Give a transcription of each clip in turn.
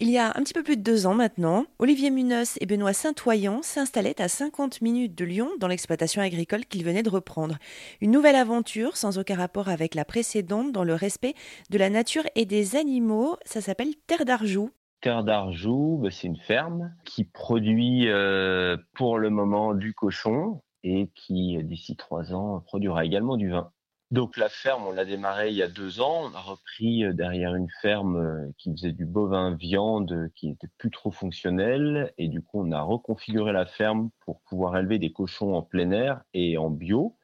Il y a un petit peu plus de deux ans maintenant, Olivier Munoz et Benoît Saint-Oyen s'installaient à 50 minutes de Lyon dans l'exploitation agricole qu'ils venaient de reprendre. Une nouvelle aventure sans aucun rapport avec la précédente dans le respect de la nature et des animaux. Ça s'appelle Terre d'Arjoux. Terre d'Arjoux, bah, c'est une ferme qui produit euh, pour le moment du cochon et qui, d'ici trois ans, produira également du vin. Donc la ferme, on l'a démarré il y a deux ans. On a repris euh, derrière une ferme euh, qui faisait du bovin viande qui n'était plus trop fonctionnel. Et du coup, on a reconfiguré la ferme pour pouvoir élever des cochons en plein air et en bio.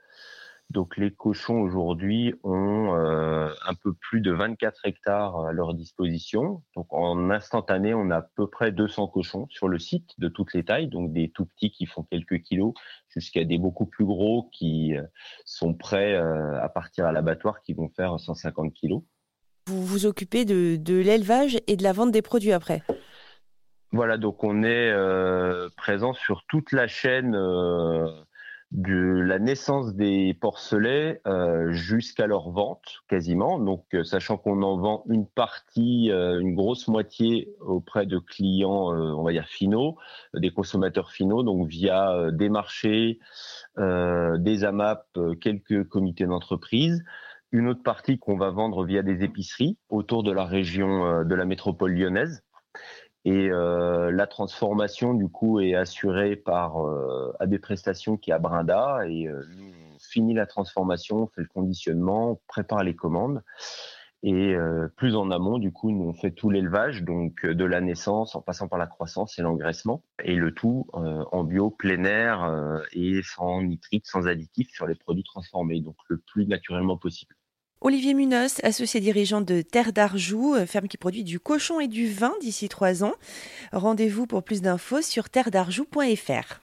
Donc les cochons aujourd'hui ont euh, un peu plus de 24 hectares à leur disposition. Donc en instantané, on a à peu près 200 cochons sur le site de toutes les tailles, donc des tout petits qui font quelques kilos jusqu'à des beaucoup plus gros qui euh, sont prêts euh, à partir à l'abattoir qui vont faire 150 kilos. Vous vous occupez de, de l'élevage et de la vente des produits après? Voilà, donc on est présent sur toute la chaîne de la naissance des porcelets euh, jusqu'à leur vente quasiment. Donc, euh, sachant qu'on en vend une partie, euh, une grosse moitié auprès de clients, on va dire finaux, des consommateurs finaux, donc via des marchés, des AMAP, quelques comités d'entreprise. Une autre partie qu'on va vendre via des épiceries autour de la région de la métropole lyonnaise. Et euh, la transformation, du coup, est assurée par euh, AB Prestations qui est à Brinda. Et euh, on finit la transformation, on fait le conditionnement, on prépare les commandes. Et euh, plus en amont, du coup, nous, on fait tout l'élevage, donc de la naissance en passant par la croissance et l'engraissement. Et le tout en bio, plein air et sans nitrite, sans additifs sur les produits transformés, donc le plus naturellement possible. Olivier Munoz, associé dirigeant de Terre d'Arjoux, euh, ferme qui produit du cochon et du vin d'ici trois ans. Rendez-vous pour plus d'infos sur terredarjoux.fr.